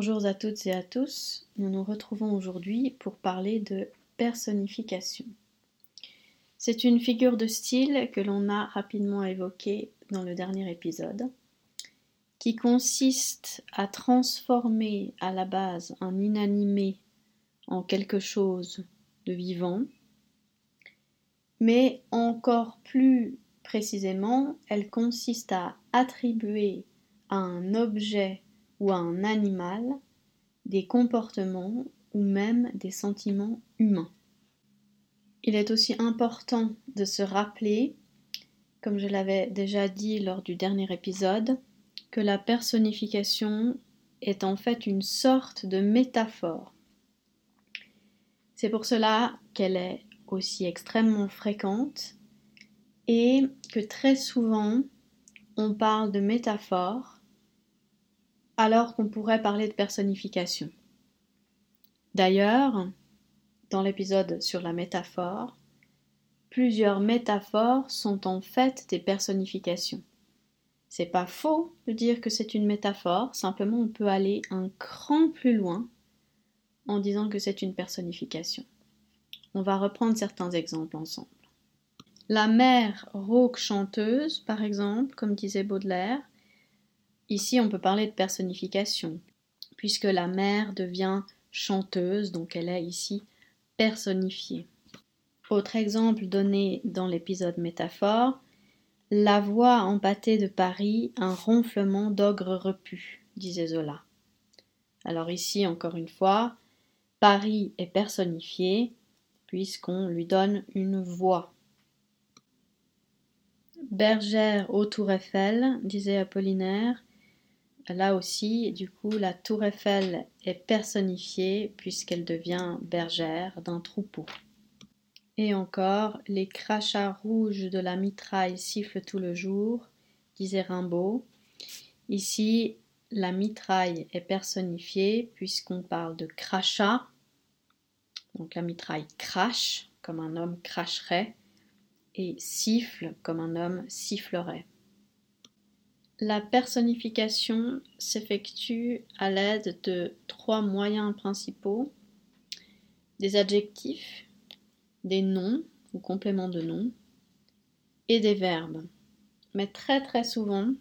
Bonjour à toutes et à tous. Nous nous retrouvons aujourd'hui pour parler de personnification. C'est une figure de style que l'on a rapidement évoquée dans le dernier épisode, qui consiste à transformer à la base un inanimé en quelque chose de vivant, mais encore plus précisément, elle consiste à attribuer à un objet ou à un animal des comportements ou même des sentiments humains. Il est aussi important de se rappeler, comme je l'avais déjà dit lors du dernier épisode, que la personnification est en fait une sorte de métaphore. C'est pour cela qu'elle est aussi extrêmement fréquente et que très souvent on parle de métaphore alors qu'on pourrait parler de personnification. D'ailleurs, dans l'épisode sur la métaphore, plusieurs métaphores sont en fait des personnifications. C'est pas faux de dire que c'est une métaphore, simplement on peut aller un cran plus loin en disant que c'est une personnification. On va reprendre certains exemples ensemble. La mère rauque chanteuse, par exemple, comme disait Baudelaire, ici on peut parler de personnification, puisque la mère devient chanteuse, donc elle est ici personnifiée. Autre exemple donné dans l'épisode métaphore, la voix empâtée de Paris, un ronflement d'ogre repu, disait Zola. Alors ici, encore une fois, Paris est personnifié puisqu'on lui donne une voix. Bergère au Tour Eiffel, disait Apollinaire. Là aussi, du coup, la Tour Eiffel est personnifiée puisqu'elle devient bergère d'un troupeau. Et encore, les crachats rouges de la mitraille sifflent tout le jour, disait Rimbaud. Ici, la mitraille est personnifiée puisqu'on parle de crachat. Donc la mitraille crache comme un homme cracherait et siffle comme un homme sifflerait. La personnification s'effectue à l'aide de trois moyens principaux des adjectifs, des noms ou compléments de noms et des verbes. Mais très très souvent,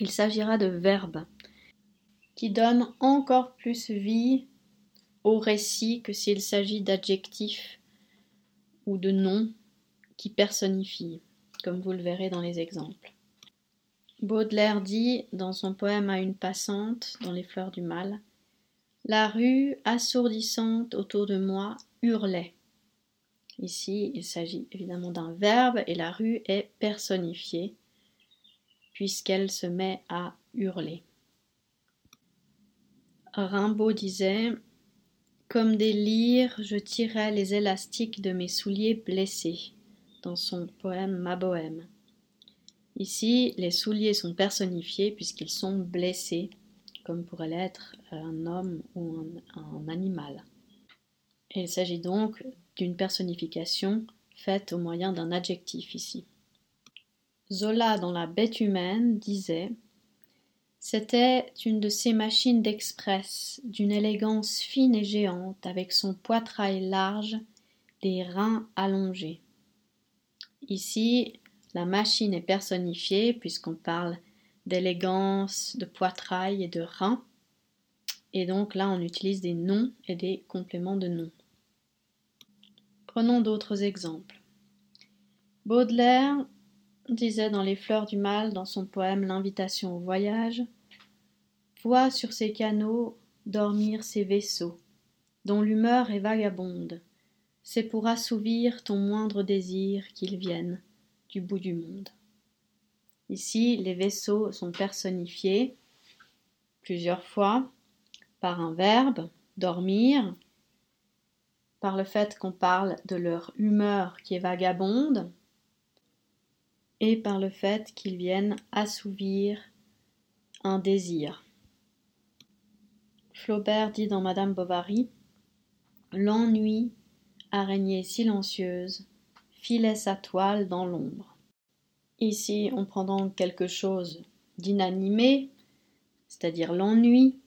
il s'agira de verbes qui donnent encore plus vie au récit que s'il s'agit d'adjectifs ou de noms qui personnifient, comme vous le verrez dans les exemples. Baudelaire dit dans son poème à une passante dans les fleurs du mal La rue assourdissante autour de moi hurlait. Ici, il s'agit évidemment d'un verbe et la rue est personnifiée puisqu'elle se met à hurler. Rimbaud disait Comme des lyres, je tirais les élastiques de mes souliers blessés dans son poème Ma Bohème. Ici, les souliers sont personnifiés puisqu'ils sont blessés, comme pourrait l'être un homme ou un, animal. il s'agit donc d'une personnification faite au moyen d'un adjectif ici. Zola dans La bête humaine disait C'était une de ces machines d'express, d'une élégance fine et géante, avec son poitrail large, les reins allongés. Ici, la machine est personnifiée puisqu'on parle d'élégance, de poitrail et de reins. Et donc là, on utilise des noms et des compléments de noms. Prenons d'autres exemples. Baudelaire disait dans Les Fleurs du Mal, dans son poème L'invitation au voyage, Vois sur ces canaux dormir ces vaisseaux, dont l'humeur est vagabonde. C'est pour assouvir ton moindre désir qu'ils viennent du bout du monde. Ici, les vaisseaux sont personnifiés plusieurs fois par un verbe, dormir, par le fait qu'on parle de leur humeur qui est vagabonde, et par le fait qu'ils viennent assouvir un désir. Flaubert dit dans Madame Bovary L'ennui, araignée silencieuse, filait sa toile dans l'ombre. Ici, on prend donc quelque chose d'inanimé, c'est-à-dire l'ennui,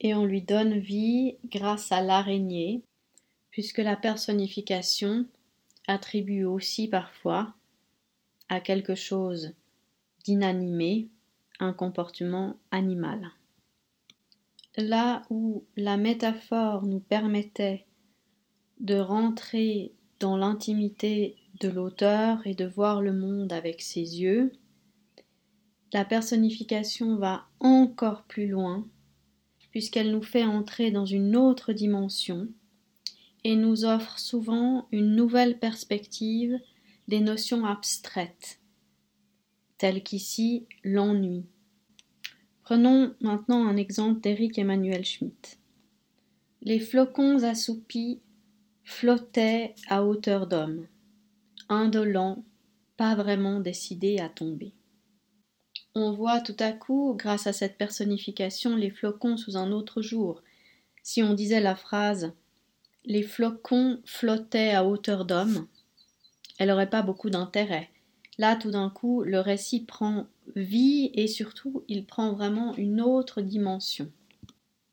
et on lui donne vie grâce à l'araignée, puisque la personnification attribue aussi parfois à quelque chose d'inanimé un comportement animal. Là où la métaphore nous permettait de rentrer l'intimité de l'auteur et de voir le monde avec ses yeux, la personnification va encore plus loin puisqu'elle nous fait entrer dans une autre dimension et nous offre souvent une nouvelle perspective des notions abstraites, telles qu'ici l'ennui. Prenons maintenant un exemple d'Éric Emmanuel Schmitt. Les flocons assoupis flottaient à hauteur d'homme, indolents, pas vraiment décidés à tomber. On voit tout à coup, grâce à cette personnification, les flocons sous un autre jour. Si on disait la phrase Les flocons flottaient à hauteur d'homme, elle n'aurait pas beaucoup d'intérêt. Là, tout d'un coup, le récit prend vie et surtout, il prend vraiment une autre dimension,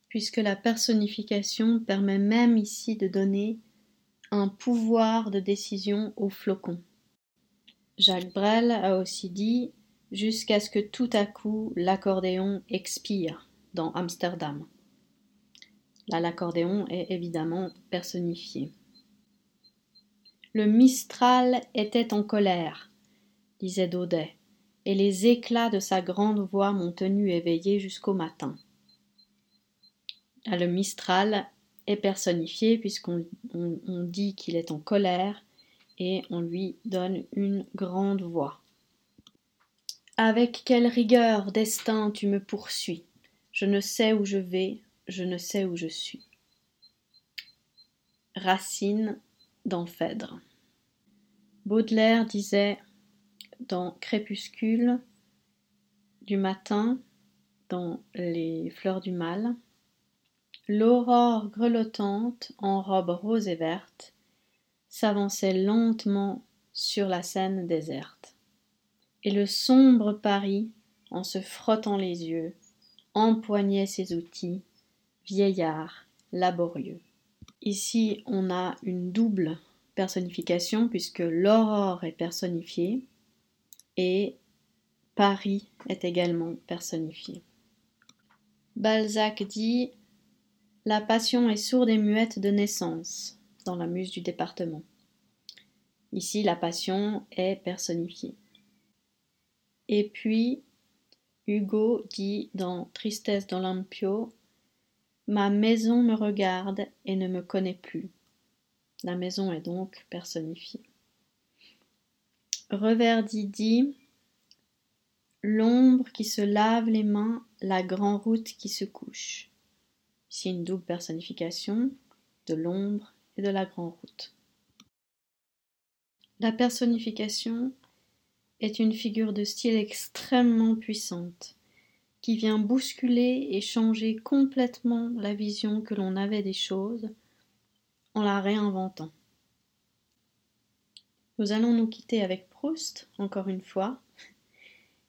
puisque la personnification permet même ici de donner un pouvoir de décision aux flocons. Jacques Brel a aussi dit jusqu'à ce que tout à coup l'accordéon expire dans Amsterdam. Là, l'accordéon est évidemment personnifié. Le Mistral était en colère, disait Daudet, et les éclats de sa grande voix m'ont tenu éveillé jusqu'au matin. Le Mistral personnifié puisqu'on dit qu'il est en colère et on lui donne une grande voix. Avec quelle rigueur, destin, tu me poursuis? Je ne sais où je vais, je ne sais où je suis. Racine dans Phèdre. Baudelaire disait dans Crépuscule du matin, dans Les Fleurs du Mal, L'aurore grelottante, en robe rose et verte, s'avançait lentement sur la scène déserte et le sombre Paris, en se frottant les yeux, empoignait ses outils, vieillard, laborieux. Ici, on a une double personnification puisque l'aurore est personnifiée et Paris est également personnifié. Balzac dit La passion est sourde et muette de naissance dans la muse du département. Ici, la passion est personnifiée. Et puis, Hugo dit dans Tristesse dans l'Ampio Ma maison me regarde et ne me connaît plus. La maison est donc personnifiée. Reverdy dit L'ombre qui se lave les mains, la grande route qui se couche. Ici une double personnification de l'ombre et de la grande route. La personnification est une figure de style extrêmement puissante, qui vient bousculer et changer complètement la vision que l'on avait des choses en la réinventant. Nous allons nous quitter avec Proust, encore une fois,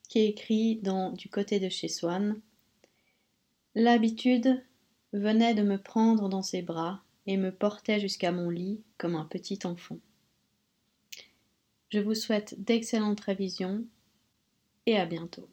qui écrit dans Du côté de chez Swann. L'habitude venait de me prendre dans ses bras et me portait jusqu'à mon lit comme un petit enfant. Je vous souhaite d'excellentes révisions et à bientôt.